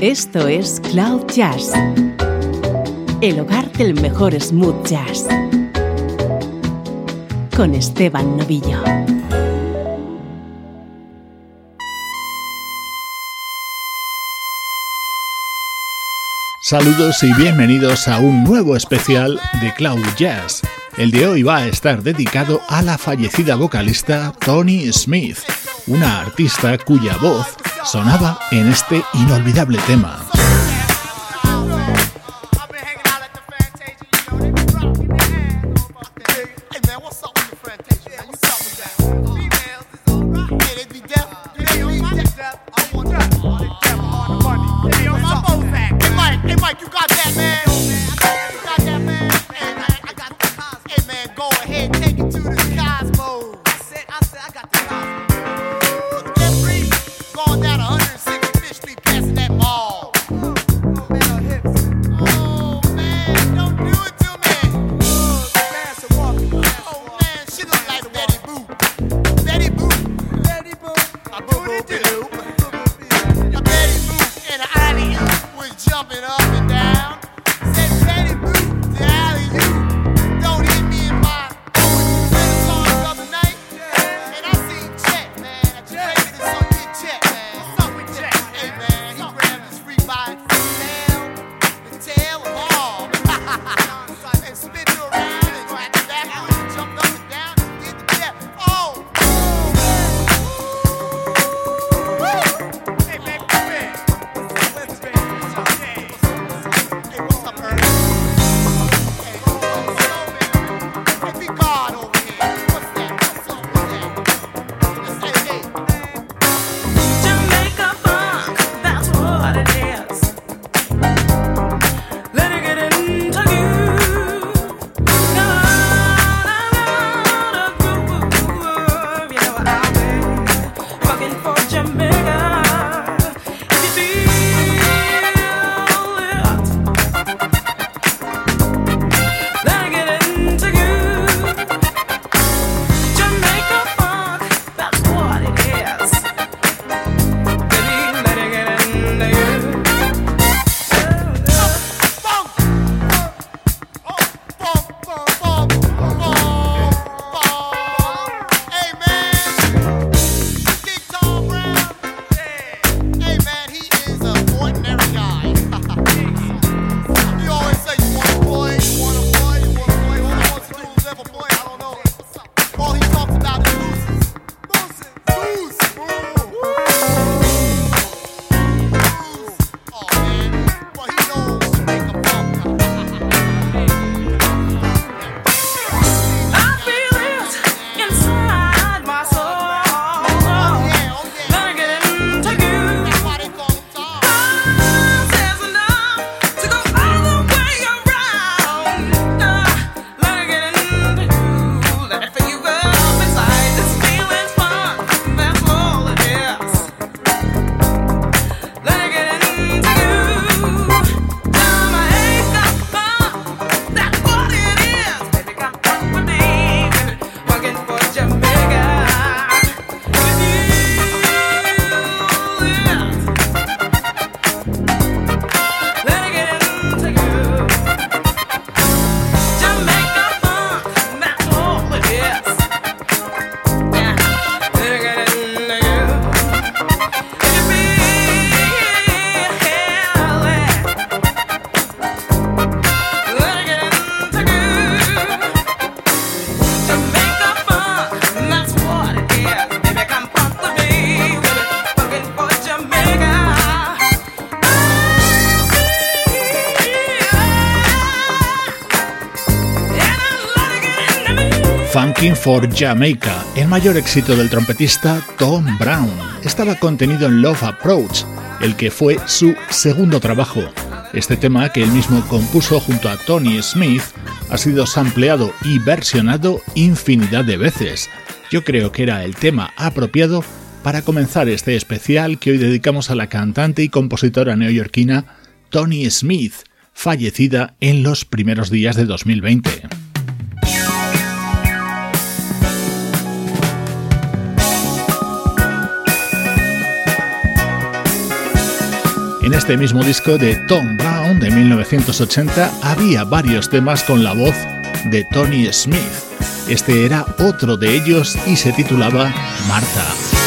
Esto es Cloud Jazz, el hogar del mejor smooth jazz, con Esteban Novillo. Saludos y bienvenidos a un nuevo especial de Cloud Jazz. El de hoy va a estar dedicado a la fallecida vocalista Tony Smith, una artista cuya voz sonaba en este inolvidable tema. For Jamaica, el mayor éxito del trompetista Tom Brown. Estaba contenido en Love Approach, el que fue su segundo trabajo. Este tema, que él mismo compuso junto a Tony Smith, ha sido sampleado y versionado infinidad de veces. Yo creo que era el tema apropiado para comenzar este especial que hoy dedicamos a la cantante y compositora neoyorquina Tony Smith, fallecida en los primeros días de 2020. En este mismo disco de Tom Brown de 1980 había varios temas con la voz de Tony Smith. Este era otro de ellos y se titulaba Marta.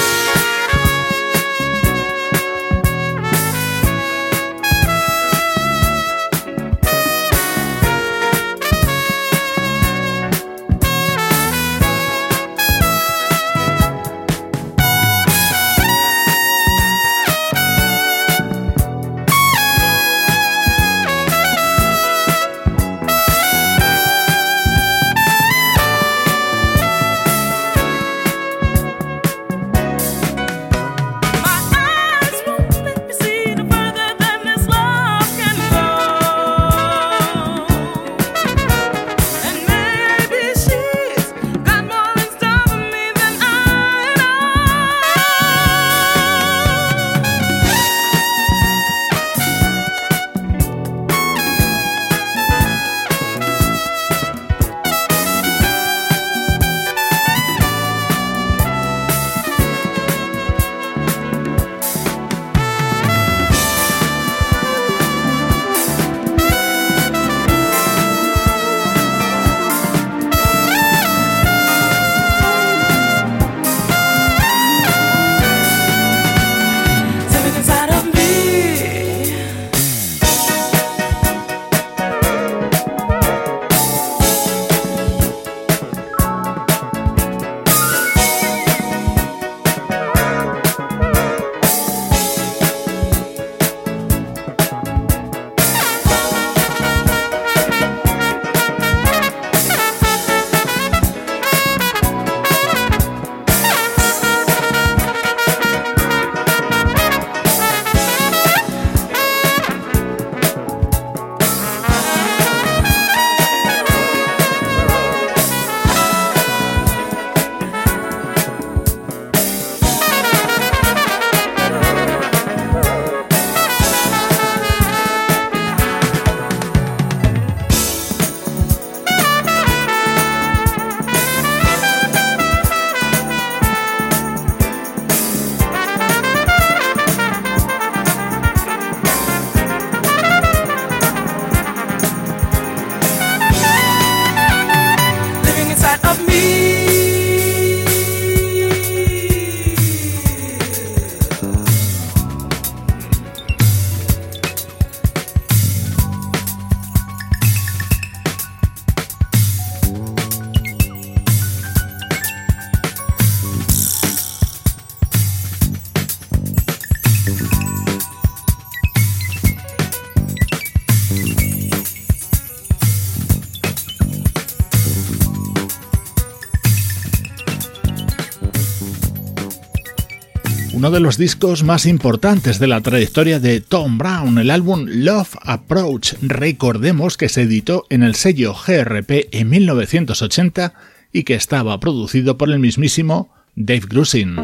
Uno de los discos más importantes de la trayectoria de Tom Brown, el álbum Love Approach. Recordemos que se editó en el sello GRP en 1980 y que estaba producido por el mismísimo Dave Grusin.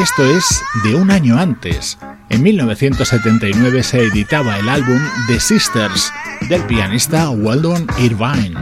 Esto es de un año antes. En 1979 se editaba el álbum The Sisters del pianista Weldon Irvine.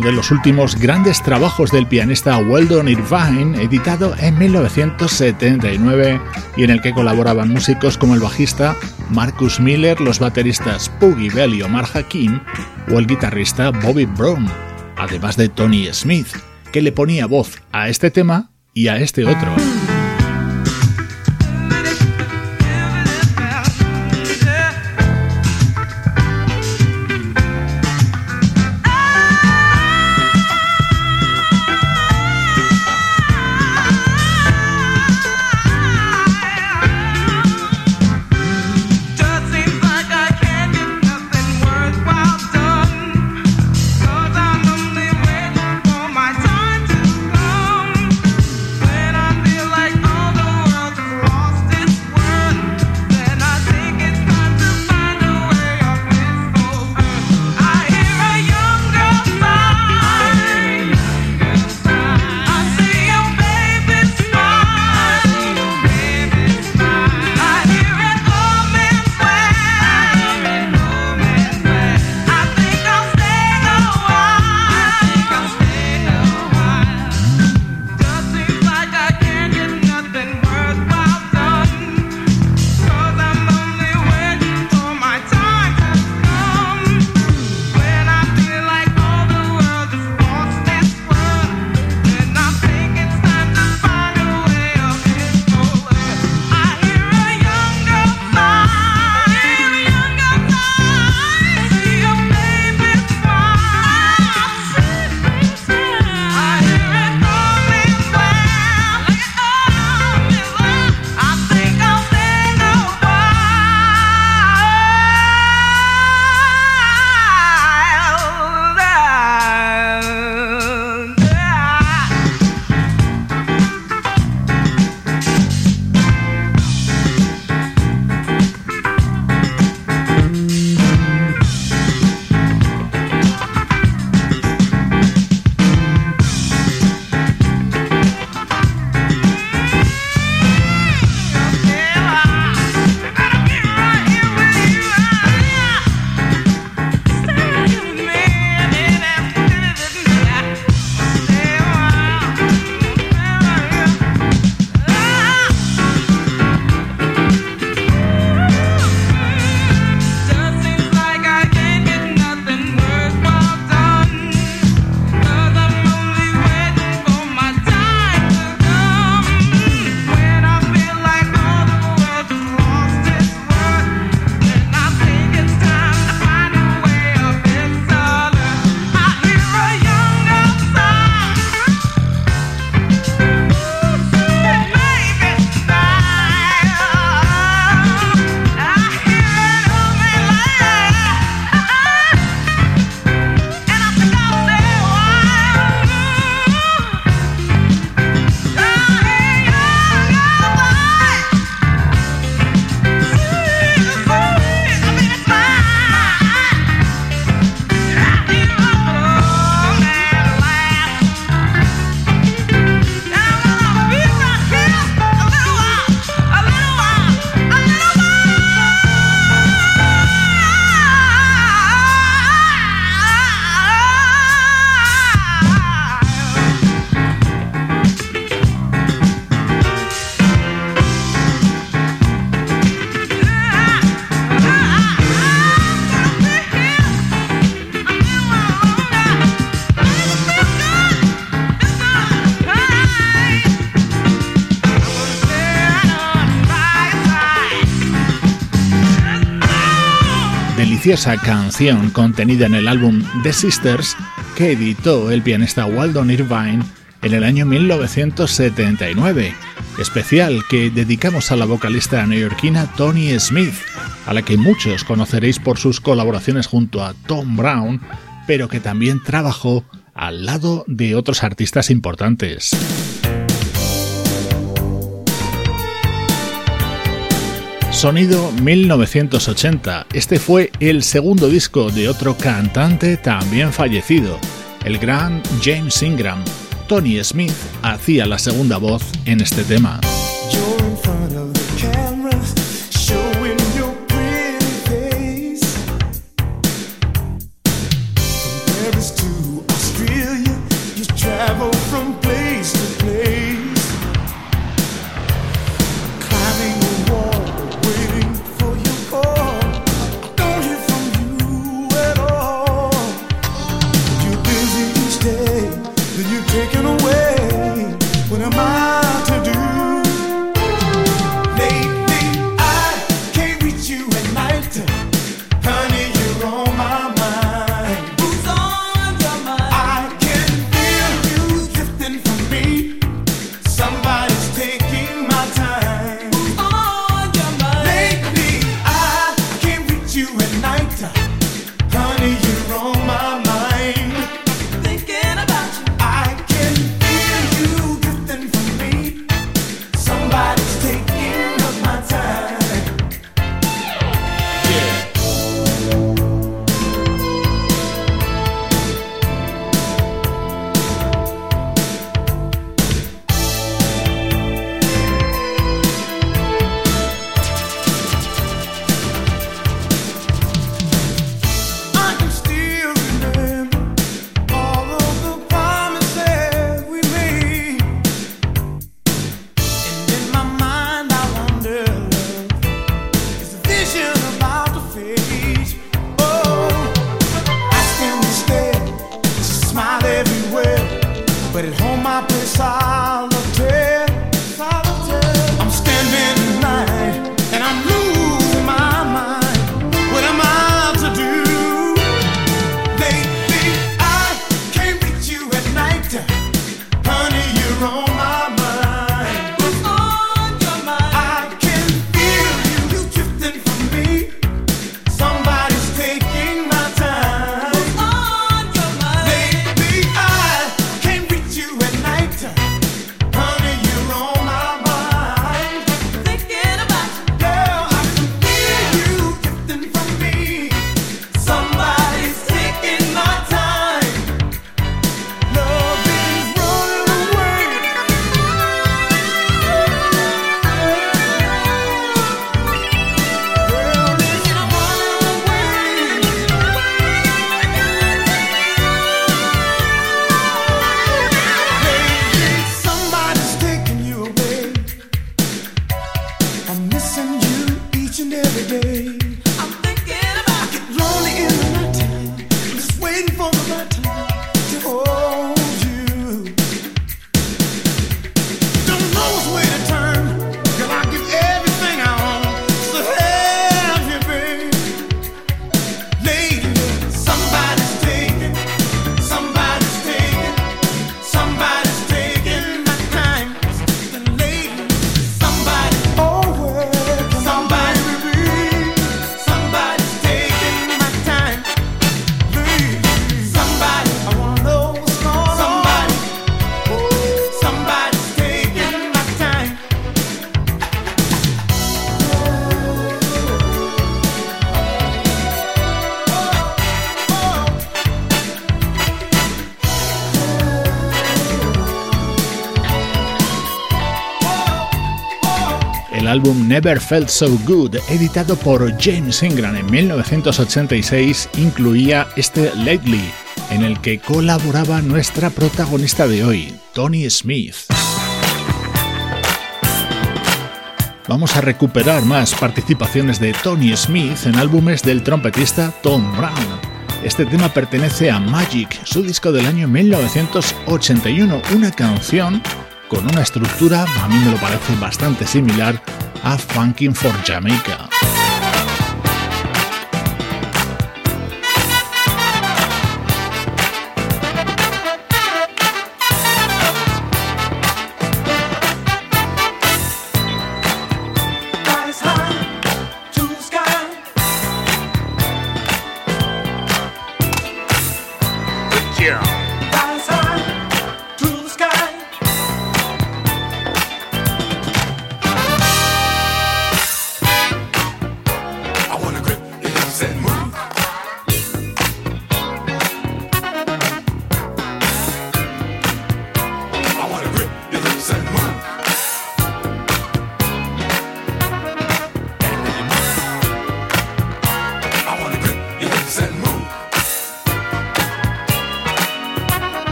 De los últimos grandes trabajos del pianista Weldon Irvine, editado en 1979 y en el que colaboraban músicos como el bajista Marcus Miller, los bateristas Puggy Bell y Omar Hakim o el guitarrista Bobby Brown, además de Tony Smith, que le ponía voz a este tema y a este otro. Preciosa canción contenida en el álbum The Sisters que editó el pianista Waldon Irvine en el año 1979, especial que dedicamos a la vocalista neoyorquina Tony Smith, a la que muchos conoceréis por sus colaboraciones junto a Tom Brown, pero que también trabajó al lado de otros artistas importantes. Sonido 1980. Este fue el segundo disco de otro cantante también fallecido, el gran James Ingram. Tony Smith hacía la segunda voz en este tema. Álbum Never Felt So Good, editado por James Ingram en 1986, incluía este Lately, en el que colaboraba nuestra protagonista de hoy, Tony Smith. Vamos a recuperar más participaciones de Tony Smith en álbumes del trompetista Tom Brown. Este tema pertenece a Magic, su disco del año 1981, una canción con una estructura, a mí me lo parece bastante similar a Funkin' for Jamaica.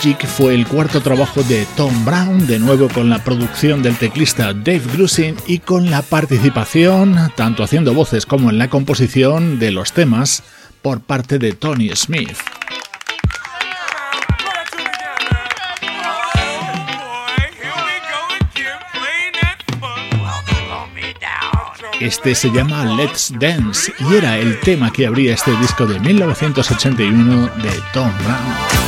Fue el cuarto trabajo de Tom Brown, de nuevo con la producción del teclista Dave Grusin y con la participación, tanto haciendo voces como en la composición de los temas, por parte de Tony Smith. Este se llama Let's Dance y era el tema que abría este disco de 1981 de Tom Brown.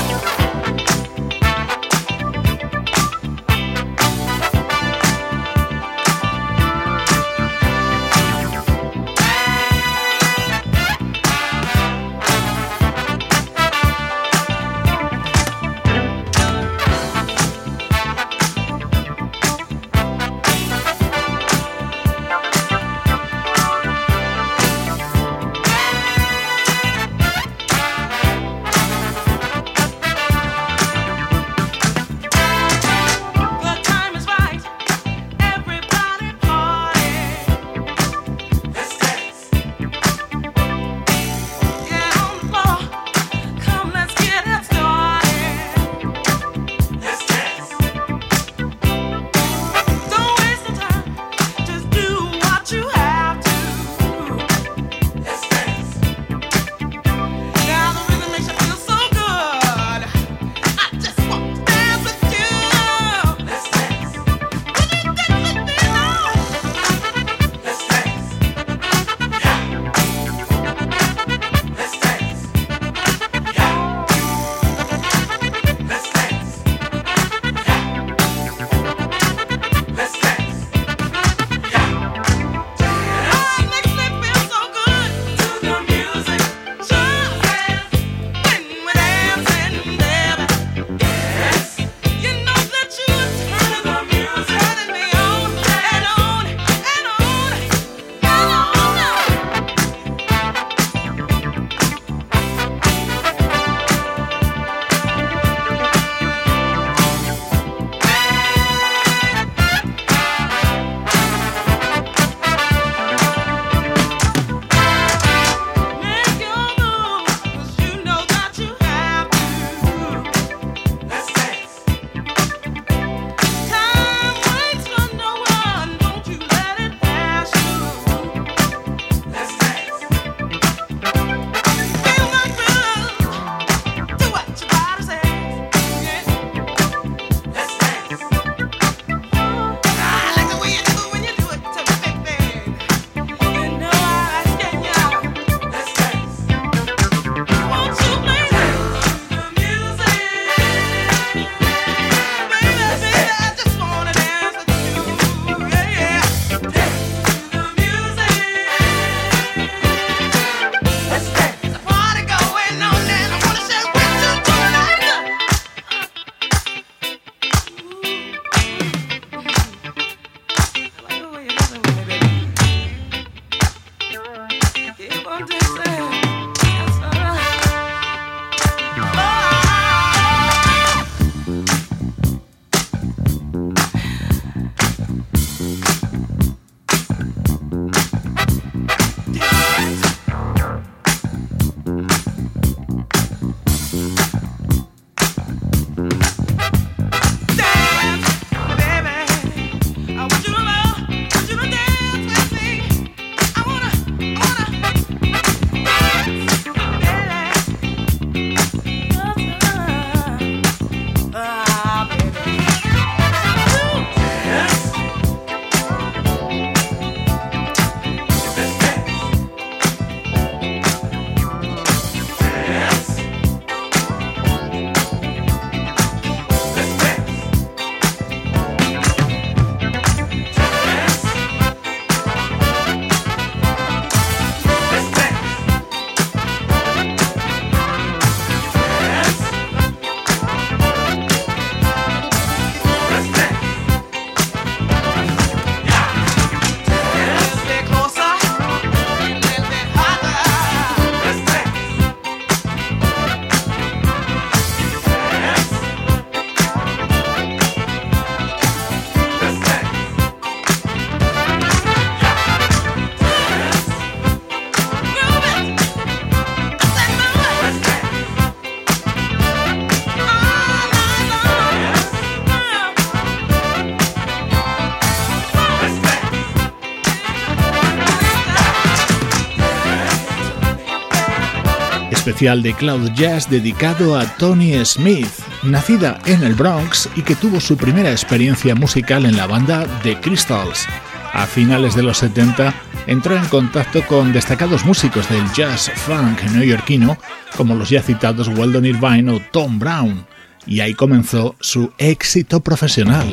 De Cloud Jazz dedicado a Tony Smith, nacida en el Bronx y que tuvo su primera experiencia musical en la banda The Crystals. A finales de los 70 entró en contacto con destacados músicos del jazz funk neoyorquino como los ya citados Weldon Irvine o Tom Brown, y ahí comenzó su éxito profesional.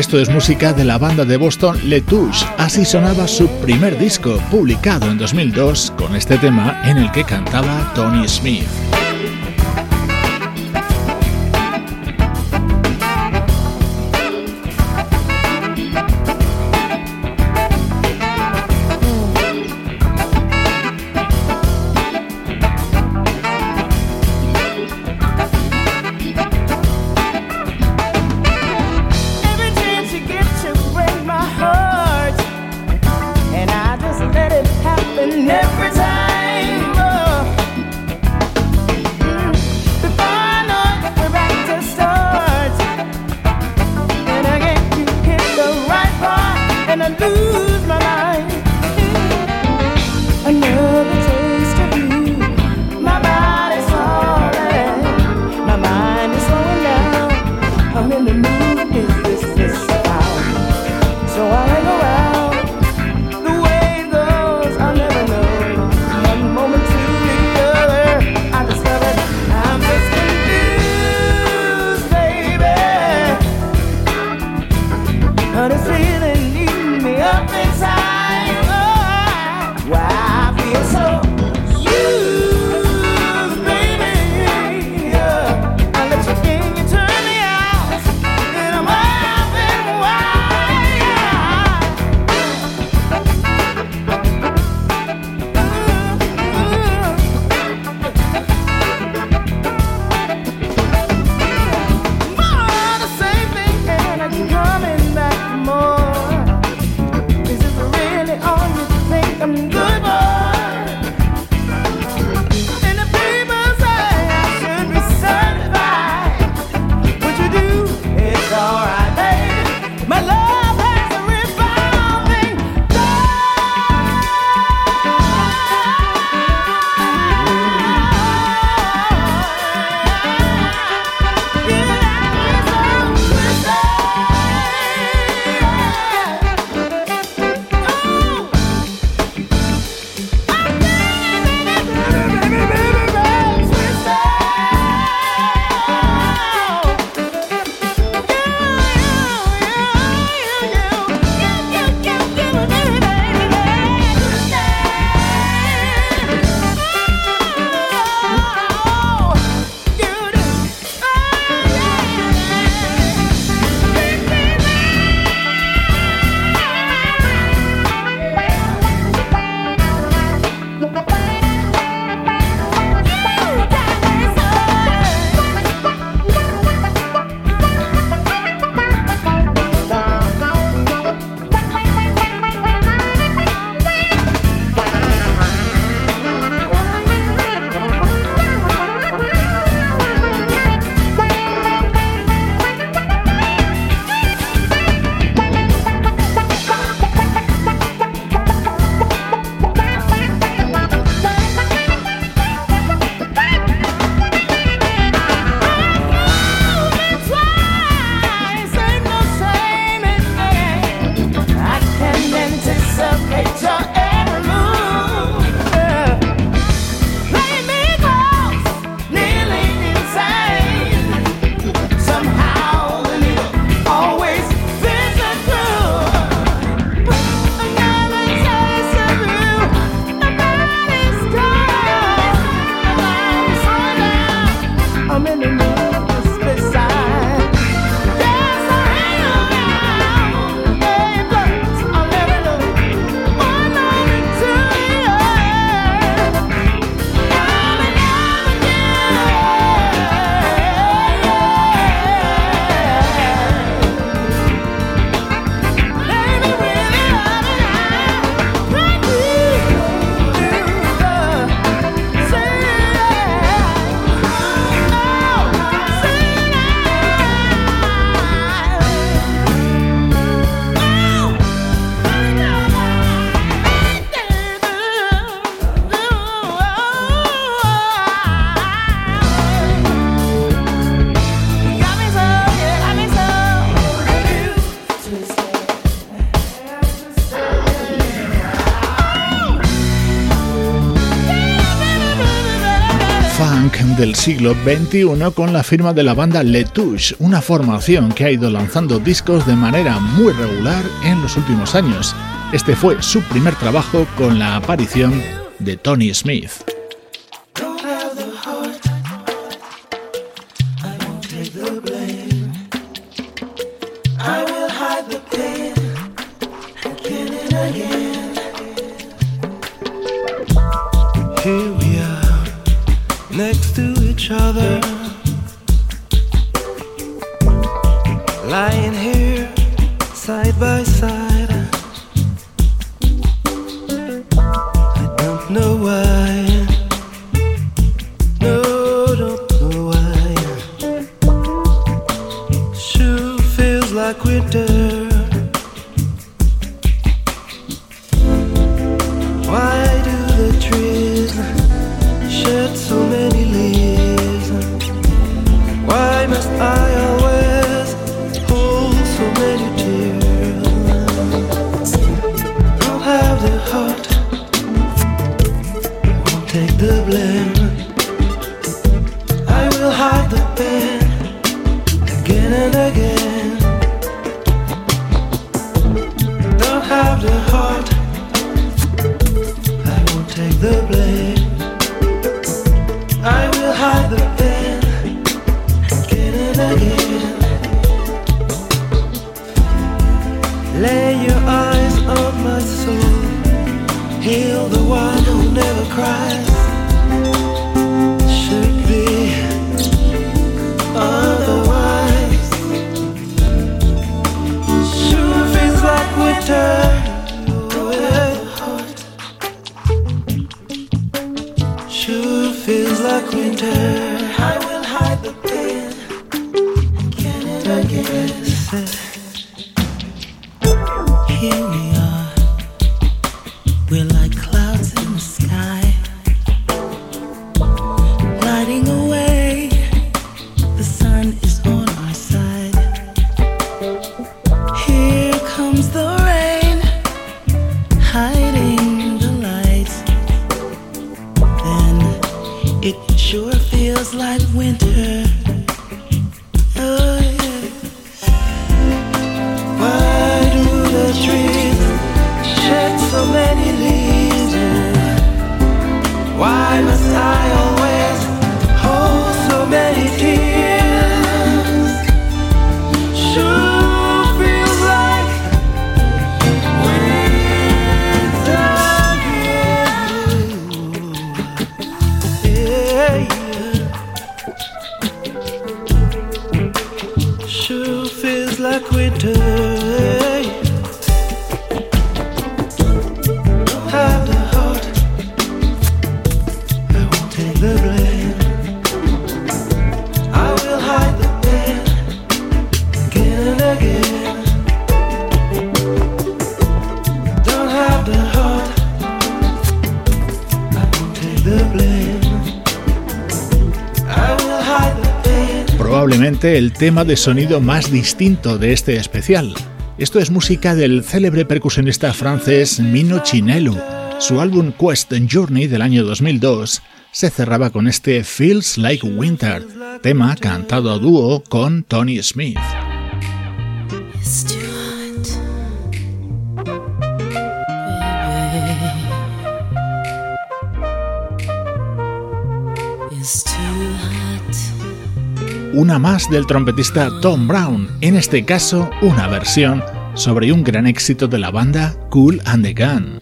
Esto es música de la banda de Boston Les Touches. Así sonaba su primer disco, publicado en 2002, con este tema en el que cantaba Tony Smith. Siglo XXI con la firma de la banda Letouche, una formación que ha ido lanzando discos de manera muy regular en los últimos años. Este fue su primer trabajo con la aparición de Tony Smith. El tema de sonido más distinto de este especial. Esto es música del célebre percusionista francés Mino Chinelu. Su álbum Quest Journey del año 2002 se cerraba con este Feels Like Winter, tema cantado a dúo con Tony Smith. Una más del trompetista Tom Brown, en este caso una versión sobre un gran éxito de la banda Cool and the Gun.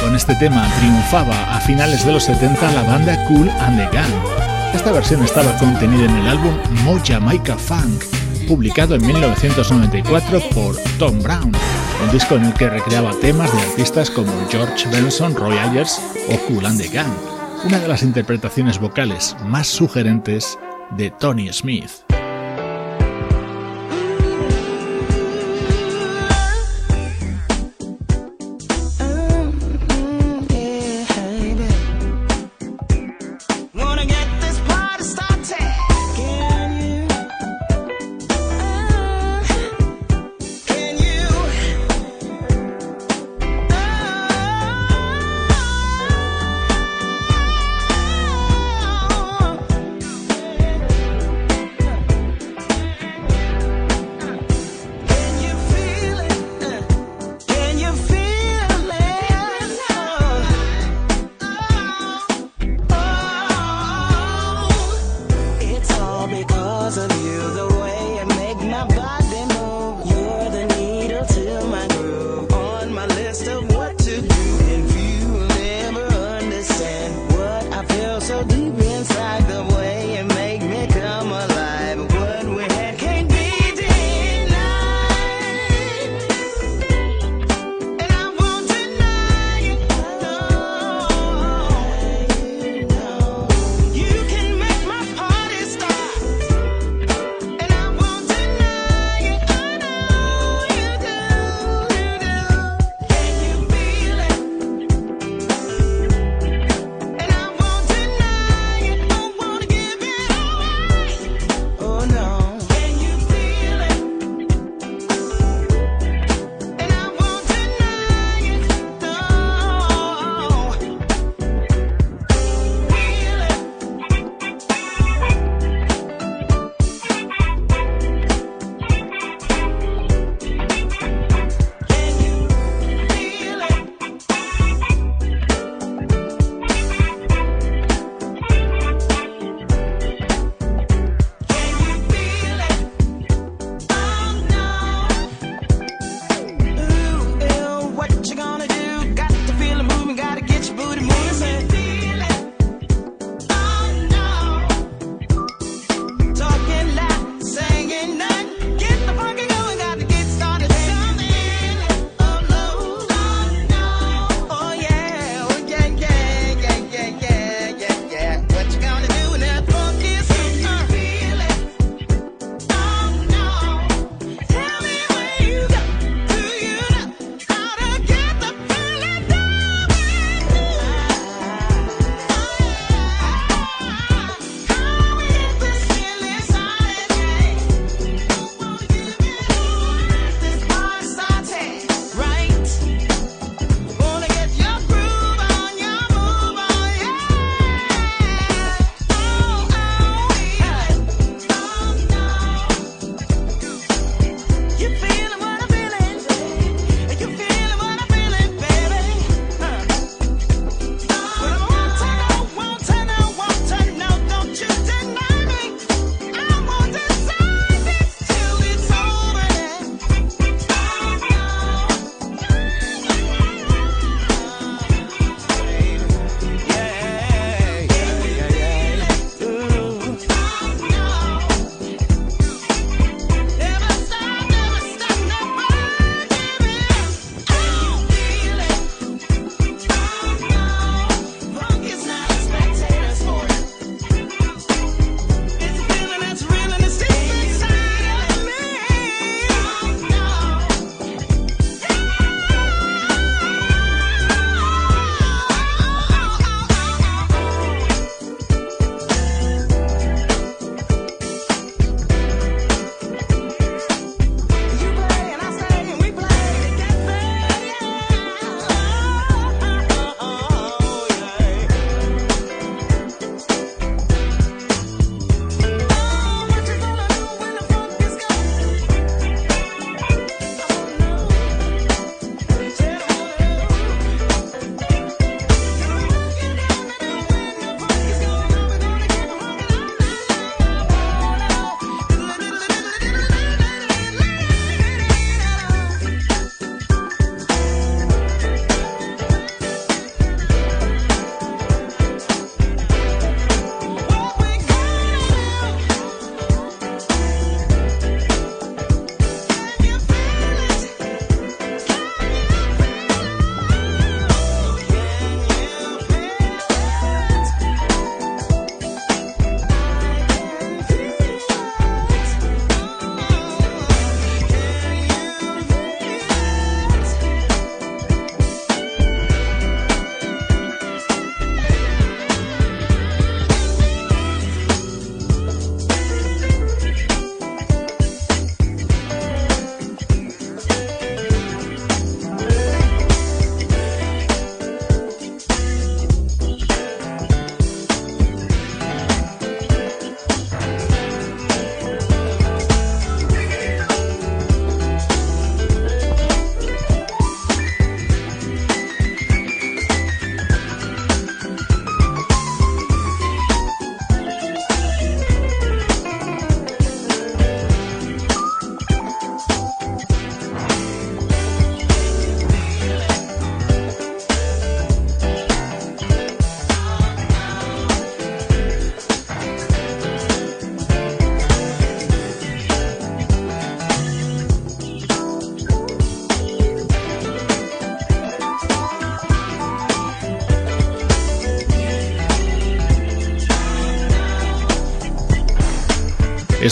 Con este tema triunfaba a finales de los 70 la banda Cool and the Gang. Esta versión estaba contenida en el álbum Mo Jamaica Funk, publicado en 1994 por Tom Brown, un disco en el que recreaba temas de artistas como George Benson, Roy Ayers o Cool and the Gang, una de las interpretaciones vocales más sugerentes de Tony Smith.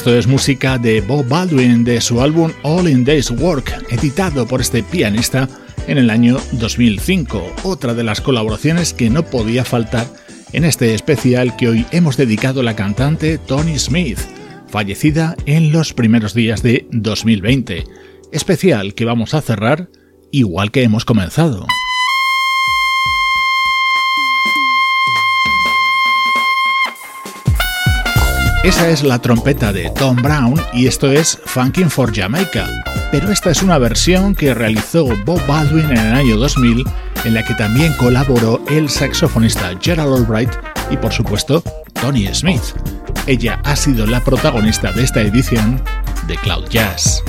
Esto es música de Bob Baldwin de su álbum All in Day's Work, editado por este pianista en el año 2005, otra de las colaboraciones que no podía faltar en este especial que hoy hemos dedicado a la cantante Tony Smith, fallecida en los primeros días de 2020. Especial que vamos a cerrar igual que hemos comenzado. Esa es la trompeta de Tom Brown y esto es Funkin' for Jamaica, pero esta es una versión que realizó Bob Baldwin en el año 2000 en la que también colaboró el saxofonista Gerald Albright y por supuesto Tony Smith. Ella ha sido la protagonista de esta edición de Cloud Jazz.